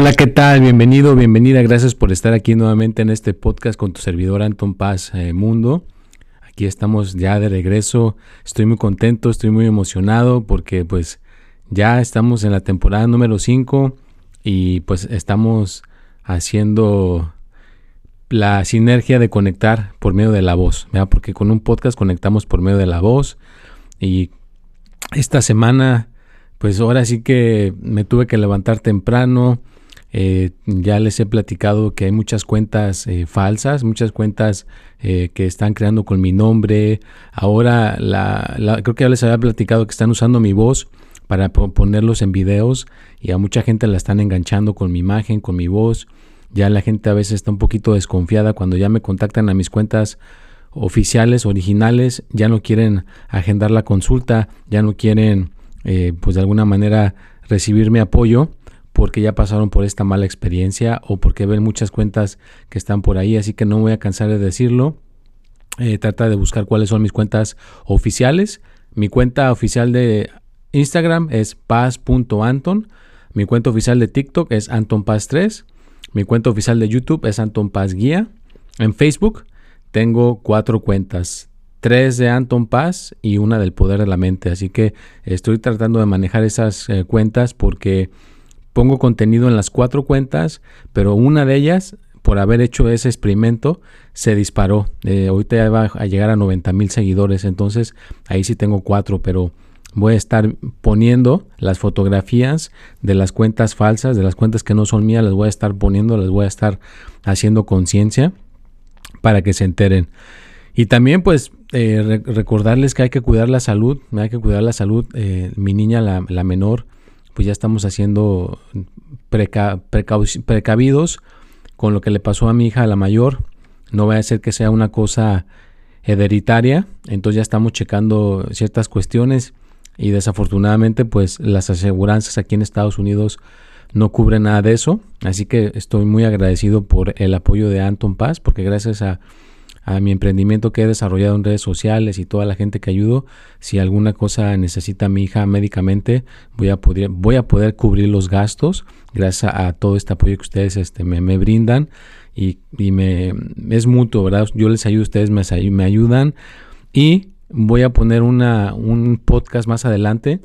Hola, ¿qué tal? Bienvenido, bienvenida. Gracias por estar aquí nuevamente en este podcast con tu servidor Anton Paz eh, Mundo. Aquí estamos ya de regreso. Estoy muy contento, estoy muy emocionado porque pues ya estamos en la temporada número 5 y pues estamos haciendo la sinergia de conectar por medio de la voz, porque con un podcast conectamos por medio de la voz y esta semana pues ahora sí que me tuve que levantar temprano, eh, ya les he platicado que hay muchas cuentas eh, falsas, muchas cuentas eh, que están creando con mi nombre. Ahora la, creo que ya les había platicado que están usando mi voz para ponerlos en videos y a mucha gente la están enganchando con mi imagen, con mi voz. Ya la gente a veces está un poquito desconfiada cuando ya me contactan a mis cuentas oficiales, originales, ya no quieren agendar la consulta, ya no quieren pues de alguna manera recibir mi apoyo porque ya pasaron por esta mala experiencia o porque ven muchas cuentas que están por ahí, así que no voy a cansar de decirlo. Eh, trata de buscar cuáles son mis cuentas oficiales. Mi cuenta oficial de Instagram es paz.anton. Mi cuenta oficial de TikTok es antonpaz3. Mi cuenta oficial de YouTube es Anton Paz. En Facebook tengo cuatro cuentas. Tres de Anton Paz y una del Poder de la Mente. Así que estoy tratando de manejar esas eh, cuentas porque pongo contenido en las cuatro cuentas, pero una de ellas, por haber hecho ese experimento, se disparó. Eh, ahorita ya va a llegar a 90 mil seguidores, entonces ahí sí tengo cuatro, pero voy a estar poniendo las fotografías de las cuentas falsas, de las cuentas que no son mías, las voy a estar poniendo, las voy a estar haciendo conciencia para que se enteren. Y también pues eh, recordarles que hay que cuidar la salud, hay que cuidar la salud. Eh, mi niña, la, la menor, pues ya estamos haciendo precavidos con lo que le pasó a mi hija, a la mayor. No va a ser que sea una cosa hereditaria, entonces ya estamos checando ciertas cuestiones y desafortunadamente pues las aseguranzas aquí en Estados Unidos no cubren nada de eso, así que estoy muy agradecido por el apoyo de Anton Paz porque gracias a a mi emprendimiento que he desarrollado en redes sociales y toda la gente que ayudo. Si alguna cosa necesita mi hija médicamente, voy a poder, cubrir los gastos gracias a, todo este apoyo que ustedes este, me, brindan y, es mutuo, ¿verdad? Yo les ayudo, ustedes me, ayudan y voy a poner un podcast más adelante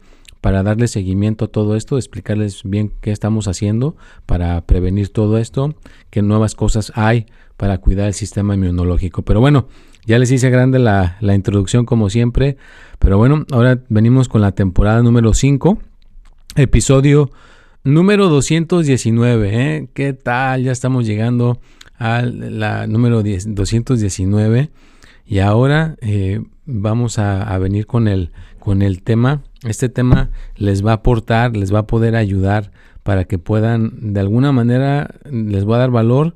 para darle seguimiento a todo esto, explicarles bien qué estamos haciendo para prevenir todo esto, qué nuevas cosas hay para cuidar el sistema inmunológico. Pero bueno, ya les hice grande la, introducción como siempre, pero bueno, ahora venimos con la temporada número 5, episodio número 219. ¿eh? ¿Qué tal? Ya estamos llegando a la número 219 y ahora eh, vamos a, venir con el, con el tema este tema les va a aportar, les va a poder ayudar para que puedan, de alguna manera, les va a dar valor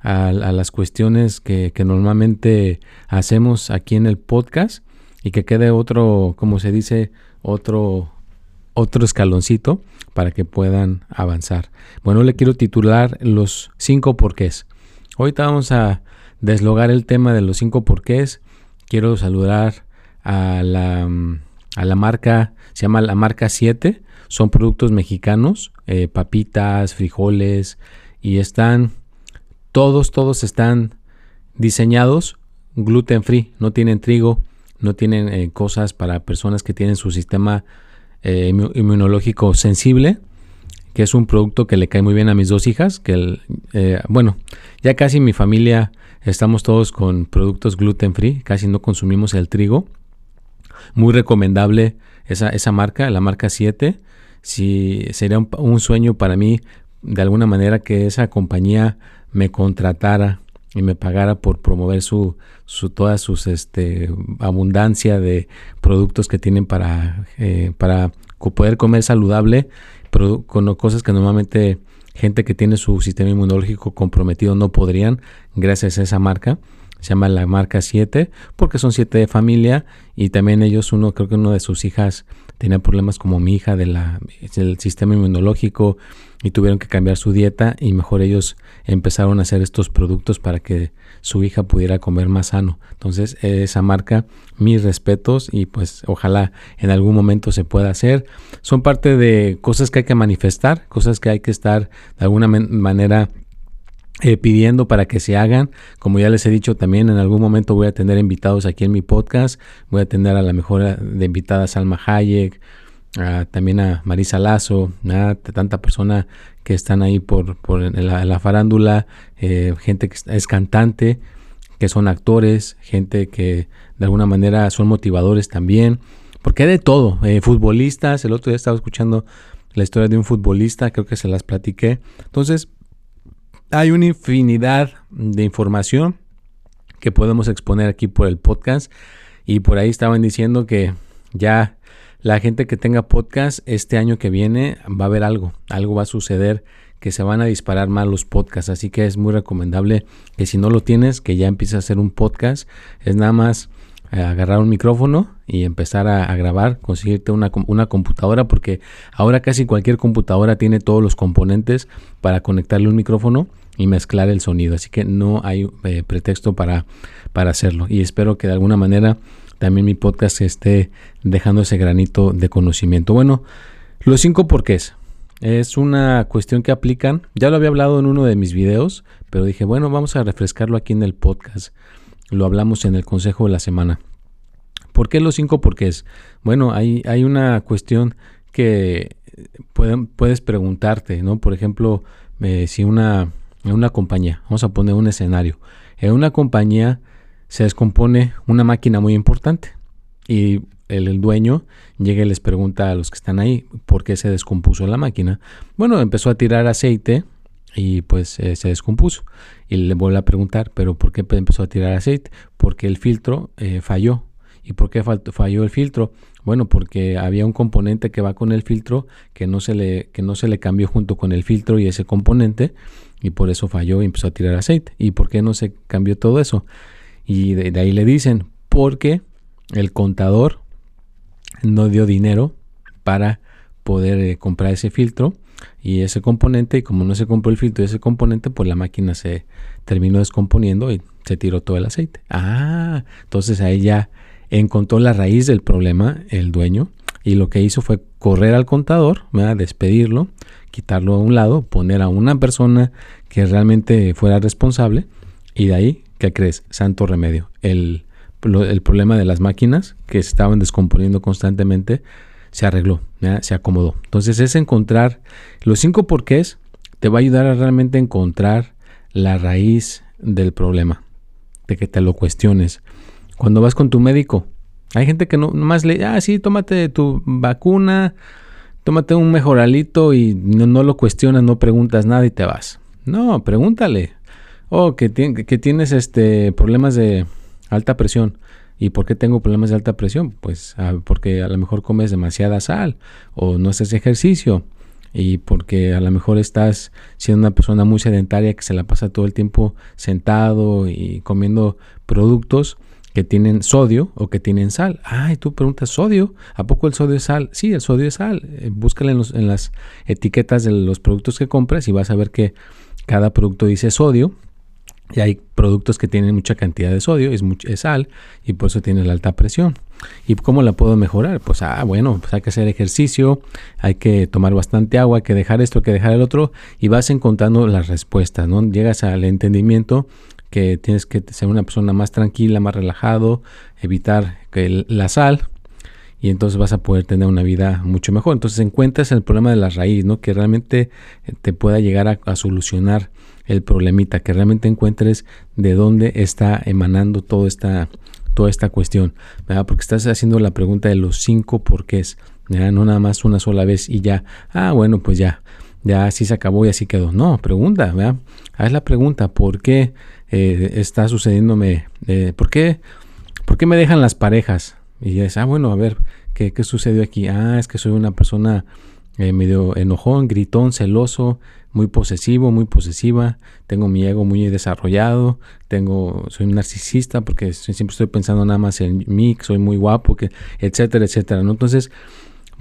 a, las cuestiones que, normalmente hacemos aquí en el podcast y que quede otro, como se dice, otro, otro escaloncito para que puedan avanzar. Bueno, le quiero titular los cinco porqués. Ahorita vamos a deslogar el tema de los cinco porqués. Quiero saludar a la, a la marca se llama la marca 7, son productos mexicanos, eh, papitas, frijoles, y están, todos, todos están diseñados gluten free, no tienen trigo, no tienen eh, cosas para personas que tienen su sistema eh, inmunológico sensible, que es un producto que le cae muy bien a mis dos hijas, que bueno, ya casi mi familia estamos todos con productos gluten free, casi no consumimos el trigo. Muy recomendable esa, esa marca, la marca 7. si sería un, sueño para mí de alguna manera que esa compañía me contratara y me pagara por promover su, su toda sus este abundancia de productos que tienen para eh, para poder comer saludable con cosas que normalmente gente que tiene su sistema inmunológico comprometido no podrían gracias a esa marca se llama la marca 7 porque son siete de familia y también ellos uno creo que uno de sus hijas tenía problemas como mi hija de la, del sistema inmunológico y tuvieron que cambiar su dieta y mejor ellos empezaron a hacer estos productos para que su hija pudiera comer más sano. Entonces esa marca, mis respetos y pues ojalá en algún momento se pueda hacer. Son parte de cosas que hay que manifestar, cosas que hay que estar de alguna manera eh, pidiendo para que se hagan. Como ya les he dicho también, en algún momento voy a tener invitados aquí en mi podcast. Voy a tener a la mejor eh, de invitadas Salma Hayek, también a Marisa Lazo, a tanta persona que están ahí por, por la, farándula, eh, gente que es cantante, que son actores, gente que de alguna manera son motivadores también. Porque hay de todo, futbolistas, el otro día estaba escuchando la historia de un futbolista, creo que se las platiqué. Entonces, hay una infinidad de información que podemos exponer aquí por el podcast y por ahí estaban diciendo que ya la gente que tenga podcast este año que viene va a haber algo, algo va a suceder que se van a disparar más los podcasts, así que es muy recomendable que si no lo tienes, que ya empieces a hacer un podcast, es nada más eh, agarrar un micrófono y empezar a, grabar, conseguirte una, una, computadora, porque ahora casi cualquier computadora tiene todos los componentes para conectarle un micrófono y mezclar el sonido. Así que no hay eh, pretexto para, para hacerlo. Y espero que de alguna manera también mi podcast esté dejando ese granito de conocimiento. Bueno, los cinco porqués. Es una cuestión que aplican. Ya lo había hablado en uno de mis videos, pero dije, bueno, vamos a refrescarlo aquí en el podcast. Lo hablamos en el consejo de la semana. ¿Por qué los cinco porqués? Bueno, hay, hay una cuestión que puedes preguntarte, ¿no? Por ejemplo, eh, si una en una compañía, vamos a poner un escenario, en una compañía se descompone una máquina muy importante y el, dueño llega y les pregunta a los que están ahí por qué se descompuso la máquina. Bueno, empezó a tirar aceite y pues eh, se descompuso. Y le vuelve a preguntar, pero ¿por qué empezó a tirar aceite? Porque el filtro eh, falló. ¿Y por qué falló el filtro? Bueno, porque había un componente que va con el filtro que no se le, que no se le cambió junto con el filtro y ese componente y por eso falló y empezó a tirar aceite. ¿Y por qué no se cambió todo eso? Y de, ahí le dicen, porque el contador no dio dinero para poder eh, comprar ese filtro y ese componente y como no se compró el filtro y ese componente pues la máquina se terminó descomponiendo y se tiró todo el aceite. Ah, entonces ahí ya encontró la raíz del problema el dueño y lo que hizo fue correr al contador, despedirlo quitarlo a un lado, poner a una persona que realmente fuera responsable y de ahí, ¿qué crees? Santo remedio. El, el problema de las máquinas que estaban descomponiendo constantemente se arregló, se acomodó. Entonces es encontrar los cinco porqués, te va a ayudar a realmente encontrar la raíz del problema, de que te lo cuestiones. Cuando vas con tu médico, hay gente que no más le, ah, sí, tómate tu vacuna, tómate un mejoralito y no, lo cuestionas, no preguntas nada y te vas. No, pregúntale. Oh, que, que tienes este problemas de alta presión. ¿Y por qué tengo problemas de alta presión? Pues ah, porque a lo mejor comes demasiada sal o no haces ejercicio y porque a lo mejor estás siendo una persona muy sedentaria que se la pasa todo el tiempo sentado y comiendo productos que tienen sodio o que tienen sal. Ay, tú preguntas, ¿sodio? ¿A poco el sodio es sal? Sí, el sodio es sal. Eh, búscale en, las etiquetas de los productos que compras y vas a ver que cada producto dice sodio. Y hay productos que tienen mucha cantidad de sodio, es, mucha, sal, y por eso tiene la alta presión. ¿Y cómo la puedo mejorar? Pues, ah, bueno, pues hay que hacer ejercicio, hay que tomar bastante agua, hay que dejar esto, hay que dejar el otro, y vas encontrando las respuestas, ¿no? Llegas al entendimiento que tienes que ser una persona más tranquila, más relajado, evitar que la sal y entonces vas a poder tener una vida mucho mejor. Entonces encuentras el problema de la raíz, ¿no? Que realmente eh, te pueda llegar a, solucionar el problemita, que realmente encuentres de dónde está emanando toda esta, toda esta cuestión, ¿verdad? Porque estás haciendo la pregunta de los cinco porqués. no nada más una sola vez y ya, ah, bueno, pues ya, ya así se acabó y así quedó. No, pregunta, ¿verdad? haz la pregunta, ¿por qué eh, está sucediéndome? Eh, ¿por, qué, ¿Por qué me dejan las parejas? Y es, ah, bueno, a ver, ¿qué, ¿qué, sucedió aquí? Ah, es que soy una persona eh, medio enojón, gritón, celoso, muy posesivo, muy posesiva, tengo mi ego muy desarrollado, tengo, soy un narcisista porque siempre estoy pensando nada más en mí, soy muy guapo, que, etcétera, etcétera. ¿no? Entonces,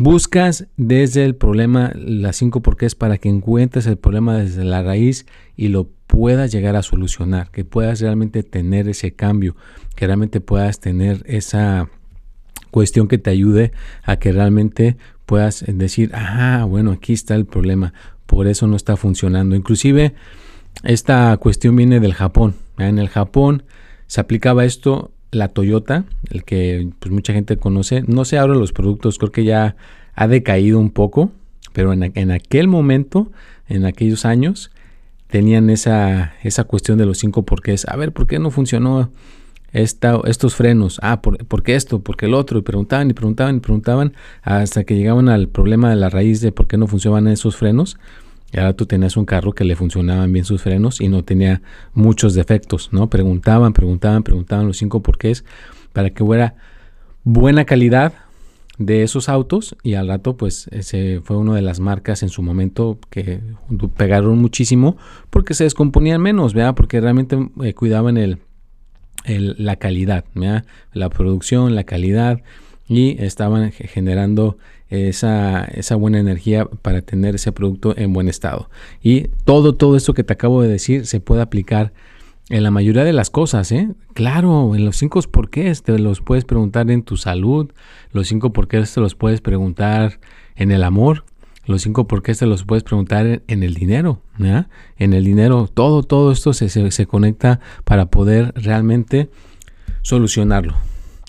buscas desde el problema las cinco porqués para que encuentres el problema desde la raíz y lo puedas llegar a solucionar, que puedas realmente tener ese cambio, que realmente puedas tener esa cuestión que te ayude a que realmente puedas decir, ah, bueno, aquí está el problema, por eso no está funcionando. Inclusive esta cuestión viene del Japón. En el Japón se aplicaba esto, la Toyota, el que pues, mucha gente conoce. No sé ahora los productos, creo que ya ha decaído un poco, pero en, en aquel momento, en aquellos años, tenían esa, esa cuestión de los cinco porqués. A ver, ¿por qué no funcionó esta, estos frenos? Ah, ¿por, ¿por, qué esto? ¿Por qué el otro? Y preguntaban y preguntaban y preguntaban hasta que llegaban al problema de la raíz de por qué no funcionaban esos frenos. Y ahora tú tenías un carro que le funcionaban bien sus frenos y no tenía muchos defectos, ¿no? Preguntaban, preguntaban, preguntaban los cinco porqués para que fuera buena calidad de esos autos y al rato pues ese fue una de las marcas en su momento que pegaron muchísimo porque se descomponían menos, ¿verdad? Porque realmente eh, cuidaban el, la calidad, ¿verdad? La producción, la calidad y estaban generando esa, esa, buena energía para tener ese producto en buen estado. Y todo, todo esto que te acabo de decir se puede aplicar en la mayoría de las cosas, ¿eh? Claro, en los cinco porqués te los puedes preguntar en tu salud, los cinco porqués te los puedes preguntar en el amor, los cinco porqués te los puedes preguntar en, el dinero. En el dinero, todo, todo esto se, se conecta para poder realmente solucionarlo.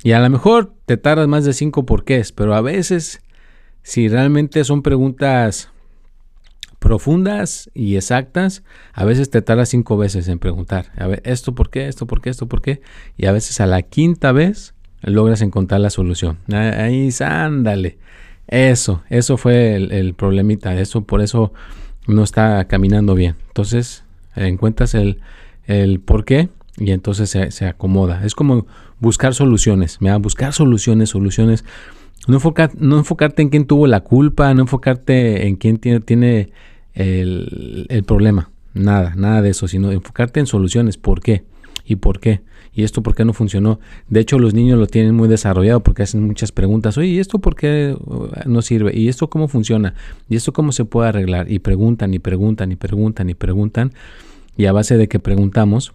Y a lo mejor te tardas más de cinco porqués, pero a veces si realmente son preguntas profundas y exactas, a veces te tardas cinco veces en preguntar, a ver, esto por qué, esto por qué, esto por qué, y a veces a la quinta vez logras encontrar la solución. Ahí, ándale. Eso, eso fue el, problemita, eso por eso no está caminando bien. Entonces, encuentras el, el por qué y entonces se, acomoda. Es como buscar soluciones, ¿me buscar soluciones, soluciones no, no enfocarte en quién tuvo la culpa, no enfocarte en quién tiene, tiene el, el, problema. Nada, nada de eso, sino enfocarte en soluciones. ¿Por qué? ¿Y por qué? ¿Y esto por qué no funcionó? De hecho, los niños lo tienen muy desarrollado porque hacen muchas preguntas. Oye, ¿y esto por qué uh, no sirve? ¿Y esto cómo funciona? ¿Y esto cómo se puede arreglar? Y preguntan y preguntan y preguntan y preguntan. Y a base de que preguntamos,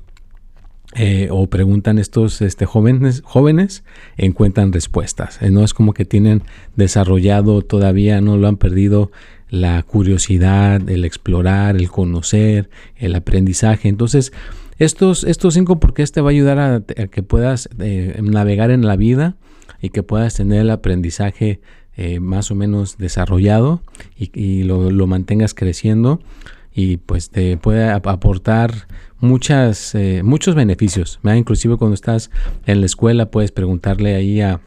eh, o preguntan estos este, jóvenes, jóvenes, encuentran respuestas. Eh, no es como que tienen desarrollado todavía, no lo han perdido la curiosidad, el explorar, el conocer, el aprendizaje. Entonces, estos, estos cinco porqués te va a ayudar a, que puedas eh, navegar en la vida y que puedas tener el aprendizaje más o menos desarrollado y, lo, lo mantengas creciendo y pues te puede aportar muchas, eh, muchos beneficios. Inclusive cuando estás en la escuela puedes preguntarle ahí a,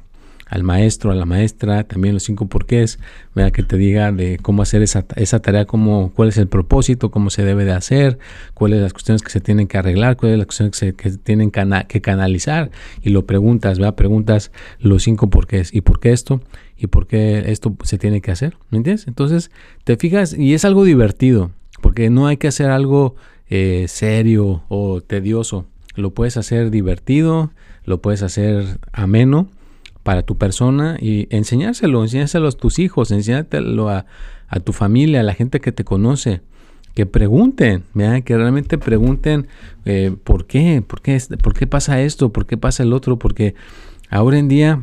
al maestro, a la maestra, también los cinco porqués, vea que te diga de cómo hacer esa, esa tarea, cómo, cuál es el propósito, cómo se debe de hacer, cuáles las cuestiones que se tienen que arreglar, cuáles las cuestiones que se tienen que canalizar y lo preguntas, vea, preguntas los cinco porqués. Y por qué esto y por qué esto se tiene que hacer, ¿me entiendes? Entonces te fijas y es algo divertido porque no hay que hacer algo eh, serio o tedioso. Lo puedes hacer divertido, lo puedes hacer ameno para tu persona y enseñárselo, enseñárselo a tus hijos, enseñártelo a, a tu familia, a la gente que te conoce. Que pregunten, que realmente pregunten eh, por qué, por qué, por qué pasa esto, por qué pasa el otro, porque ahora en día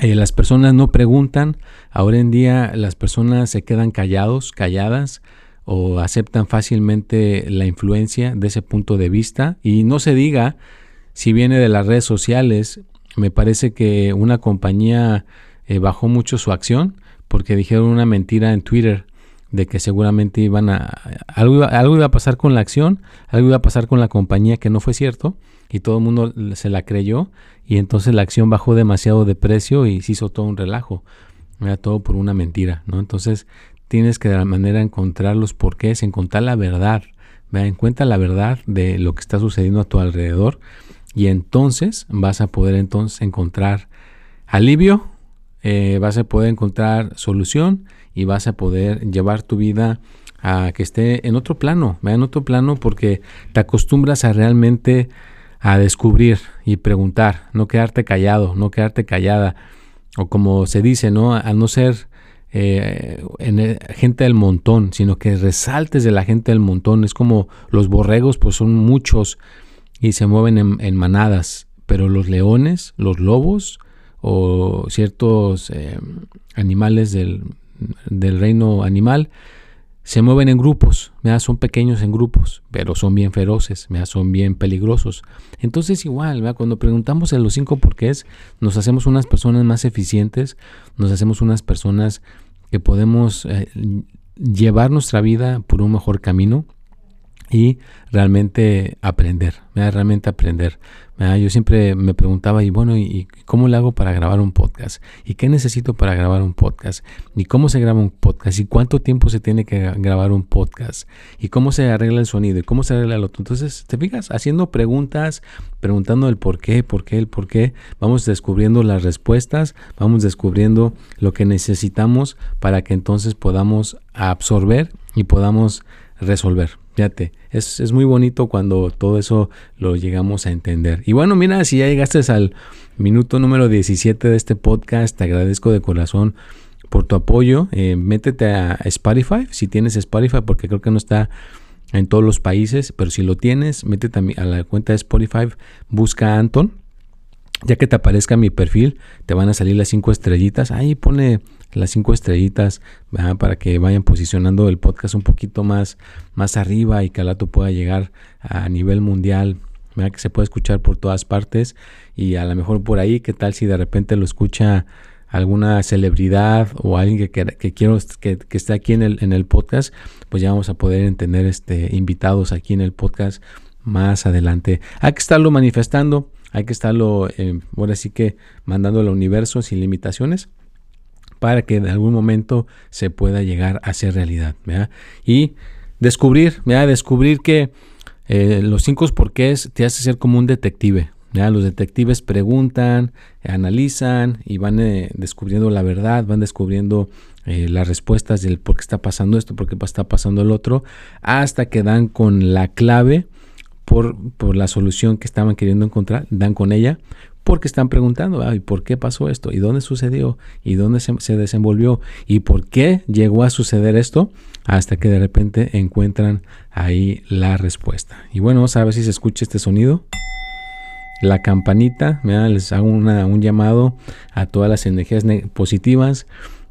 eh, las personas no preguntan, ahora en día las personas se quedan callados, calladas, o aceptan fácilmente la influencia de ese punto de vista. Y no se diga, si viene de las redes sociales, me parece que una compañía eh, bajó mucho su acción porque dijeron una mentira en Twitter de que seguramente iban a algo iba, algo iba a pasar con la acción, algo iba a pasar con la compañía que no fue cierto y todo el mundo se la creyó y entonces la acción bajó demasiado de precio y se hizo todo un relajo. todo por una mentira, ¿no? Entonces tienes que de la manera encontrar los porqués, encontrar la verdad, en cuenta la verdad de lo que está sucediendo a tu alrededor y entonces vas a poder entonces encontrar alivio, eh, vas a poder encontrar solución y vas a poder llevar tu vida a que esté en otro plano, en otro plano porque te acostumbras a realmente a descubrir y preguntar, no quedarte callado, no quedarte callada, o como se dice, ¿no? A no ser eh, en gente del montón, sino que resaltes de la gente del montón. Es como los borregos, pues son muchos y se mueven en, manadas, pero los leones, los lobos o ciertos eh, animales del, del reino animal, se mueven en grupos, son pequeños en grupos, pero son bien feroces, son bien peligrosos. Entonces igual, cuando preguntamos en los cinco porqués, nos hacemos unas personas más eficientes, nos hacemos unas personas que podemos eh, llevar nuestra vida por un mejor camino y realmente aprender, realmente aprender. Yo siempre me preguntaba, y bueno, ¿y cómo le hago para grabar un podcast? ¿Y qué necesito para grabar un podcast? ¿Y cómo se graba un podcast? ¿Y cuánto tiempo se tiene que grabar un podcast? ¿Y cómo se arregla el sonido? ¿Y cómo se arregla el otro? Entonces, te fijas, haciendo preguntas, preguntando el por qué, por qué, el por qué, vamos descubriendo las respuestas, vamos descubriendo lo que necesitamos para que entonces podamos absorber y podamos resolver. Fíjate, es, es, muy bonito cuando todo eso lo llegamos a entender. Y bueno, mira, si ya llegaste al minuto número 17 de este podcast, te agradezco de corazón por tu apoyo. Eh, métete a Spotify, si tienes Spotify, porque creo que no está en todos los países, pero si lo tienes, métete a, a la cuenta de Spotify, busca Anton ya que te aparezca mi perfil, te van a salir las cinco estrellitas. Ahí pone las cinco estrellitas para que vayan posicionando el podcast un poquito más, más arriba y que al pueda llegar a nivel mundial. que se puede escuchar por todas partes y a lo mejor por ahí, ¿qué tal si de repente lo escucha alguna celebridad o alguien que, que, quiero que, que, esté aquí en el, en el podcast? Pues ya vamos a poder tener este, invitados aquí en el podcast más adelante. Hay que estarlo manifestando hay que estarlo, eh, ahora sí que mandando al universo sin limitaciones para que en algún momento se pueda llegar a ser realidad. Y descubrir, descubrir que eh, los cinco porqués te hace ser como un detective. Los detectives preguntan, analizan y van eh, descubriendo la verdad, van descubriendo eh, las respuestas del por qué está pasando esto, por qué está pasando el otro, hasta que dan con la clave por, la solución que estaban queriendo encontrar, dan con ella, porque están preguntando, ¿y por qué pasó esto? ¿Y dónde sucedió? ¿Y dónde se, desenvolvió? ¿Y por qué llegó a suceder esto? Hasta que de repente encuentran ahí la respuesta. Y bueno, vamos a ver si se escucha este sonido. La campanita, les hago un llamado a todas las energías positivas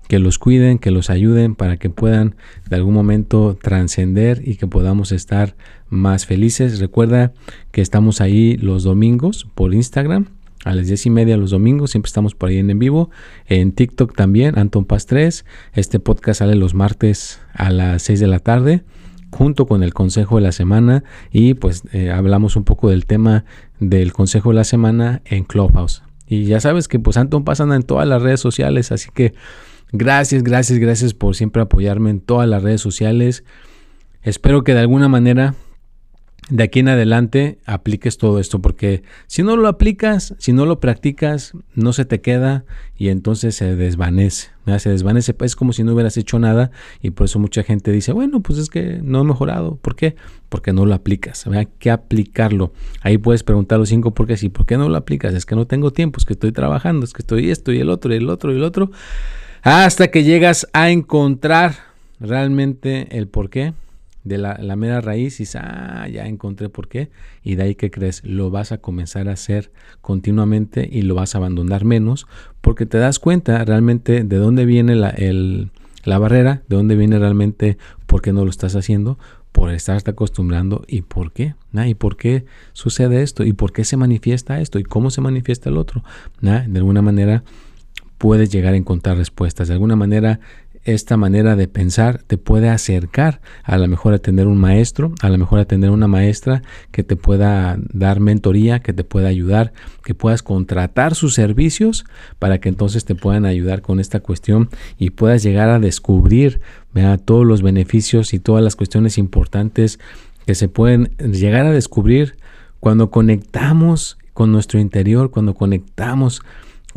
que los cuiden, que los ayuden para que puedan de algún momento trascender y que podamos estar más felices. Recuerda que estamos ahí los domingos por Instagram. A las 10 y media los domingos, siempre estamos por ahí en, en vivo. En TikTok también, Anton Paz 3. Este podcast sale los martes a las 6 de la tarde, junto con el consejo de la semana. Y pues eh, hablamos un poco del tema del consejo de la semana en Clubhouse. Y ya sabes que pues Anton Paz anda en todas las redes sociales, así que Gracias, gracias, gracias por siempre apoyarme en todas las redes sociales. Espero que de alguna manera de aquí en adelante apliques todo esto, porque si no lo aplicas, si no lo practicas, no se te queda y entonces se desvanece. Se desvanece, es como si no hubieras hecho nada y por eso mucha gente dice, bueno, pues es que no he mejorado. ¿Por qué? Porque no lo aplicas. Hay que aplicarlo. Ahí puedes preguntar los cinco por qué sí, ¿por qué no lo aplicas? Es que no tengo tiempo, es que estoy trabajando, es que estoy esto y el otro y el otro y el otro hasta que llegas a encontrar realmente el porqué de la, mera raíz y ah, ya encontré por qué. Y de ahí que crees, lo vas a comenzar a hacer continuamente y lo vas a abandonar menos porque te das cuenta realmente de dónde viene la, la barrera, de dónde viene realmente por qué no lo estás haciendo, por estarte acostumbrando y por qué. ¿Y por qué sucede esto? ¿Y por qué se manifiesta esto? ¿Y cómo se manifiesta el otro? De alguna manera puedes llegar a encontrar respuestas. De alguna manera, esta manera de pensar te puede acercar a lo mejor a tener un maestro, a lo mejor a tener una maestra que te pueda dar mentoría, que te pueda ayudar, que puedas contratar sus servicios para que entonces te puedan ayudar con esta cuestión y puedas llegar a descubrir todos los beneficios y todas las cuestiones importantes que se pueden llegar a descubrir cuando conectamos con nuestro interior, cuando conectamos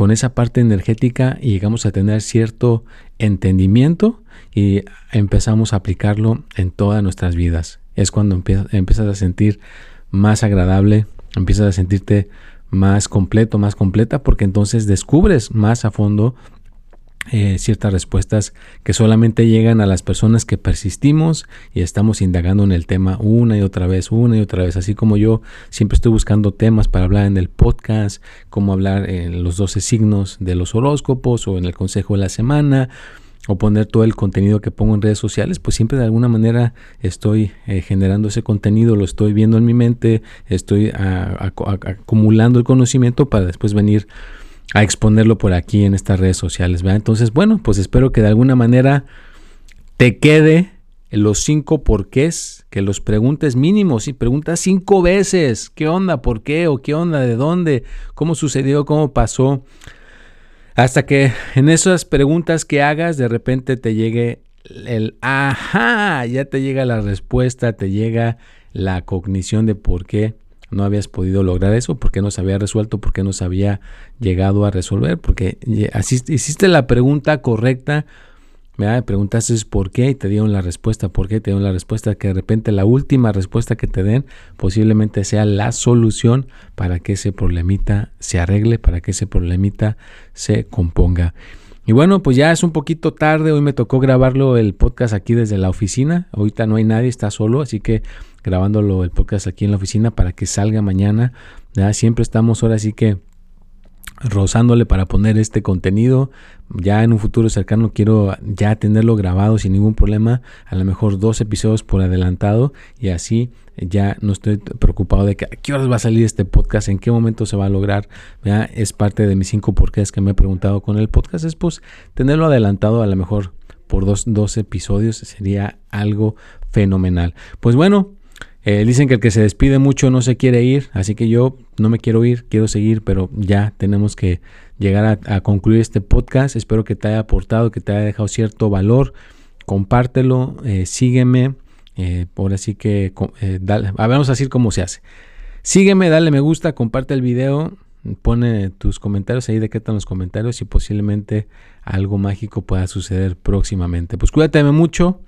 con esa parte energética y llegamos a tener cierto entendimiento y empezamos a aplicarlo en todas nuestras vidas. Es cuando empiezas, a sentir más agradable, empiezas a sentirte más completo, más completa, porque entonces descubres más a fondo eh, ciertas respuestas que solamente llegan a las personas que persistimos y estamos indagando en el tema una y otra vez, una y otra vez, así como yo siempre estoy buscando temas para hablar en el podcast, como hablar en los 12 signos de los horóscopos o en el consejo de la semana o poner todo el contenido que pongo en redes sociales, pues siempre de alguna manera estoy eh, generando ese contenido, lo estoy viendo en mi mente, estoy acumulando el conocimiento para después venir a exponerlo por aquí en estas redes sociales. Entonces, bueno, pues espero que de alguna manera te quede los cinco porqués, que los preguntes mínimos y preguntas cinco veces. ¿Qué onda? ¿Por qué? ¿O qué onda? ¿De dónde? ¿Cómo sucedió? ¿Cómo pasó? Hasta que en esas preguntas que hagas de repente te llegue el ajá, ya te llega la respuesta, te llega la cognición de por qué no habías podido lograr eso, por qué no se había resuelto, por qué no se había llegado a resolver, porque hiciste la pregunta correcta, me preguntaste por qué y te dieron la respuesta, por qué te dieron la respuesta, que de repente la última respuesta que te den posiblemente sea la solución para que ese problemita se arregle, para que ese problemita se componga. Y bueno, pues ya es un poquito tarde, hoy me tocó grabarlo el podcast aquí desde la oficina, ahorita no hay nadie, está solo, así que grabándolo el podcast aquí en la oficina para que salga mañana. ¿ya? Siempre estamos ahora sí que rozándole para poner este contenido. Ya en un futuro cercano quiero ya tenerlo grabado sin ningún problema, a lo mejor dos episodios por adelantado y así ya no estoy preocupado de que a qué horas va a salir este podcast, en qué momento se va a lograr. ¿ya? Es parte de mis cinco porqués que me he preguntado con el podcast, es pues tenerlo adelantado a lo mejor por dos, dos episodios sería algo fenomenal. Pues bueno, eh, dicen que el que se despide mucho no se quiere ir, así que yo no me quiero ir, quiero seguir, pero ya tenemos que llegar a, concluir este podcast. Espero que te haya aportado, que te haya dejado cierto valor. Compártelo, eh, sígueme. Eh, por así que, dale, vamos a decir cómo se hace. Sígueme, dale me gusta, comparte el video, pone tus comentarios ahí, decreta en los comentarios y posiblemente algo mágico pueda suceder próximamente. Pues cuídate mucho.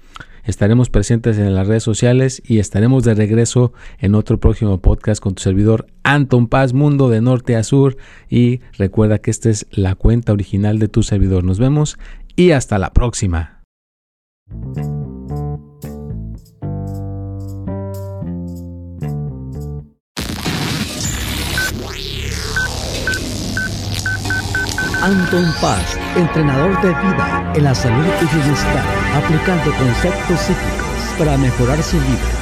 Estaremos presentes en las redes sociales y estaremos de regreso en otro próximo podcast con tu servidor Anton Paz Mundo de norte a sur. Y recuerda que esta es la cuenta original de tu servidor. Nos vemos y hasta la próxima. Anton Paz, entrenador de vida en la salud y bienestar, aplicando conceptos psíquicos para mejorar su vida.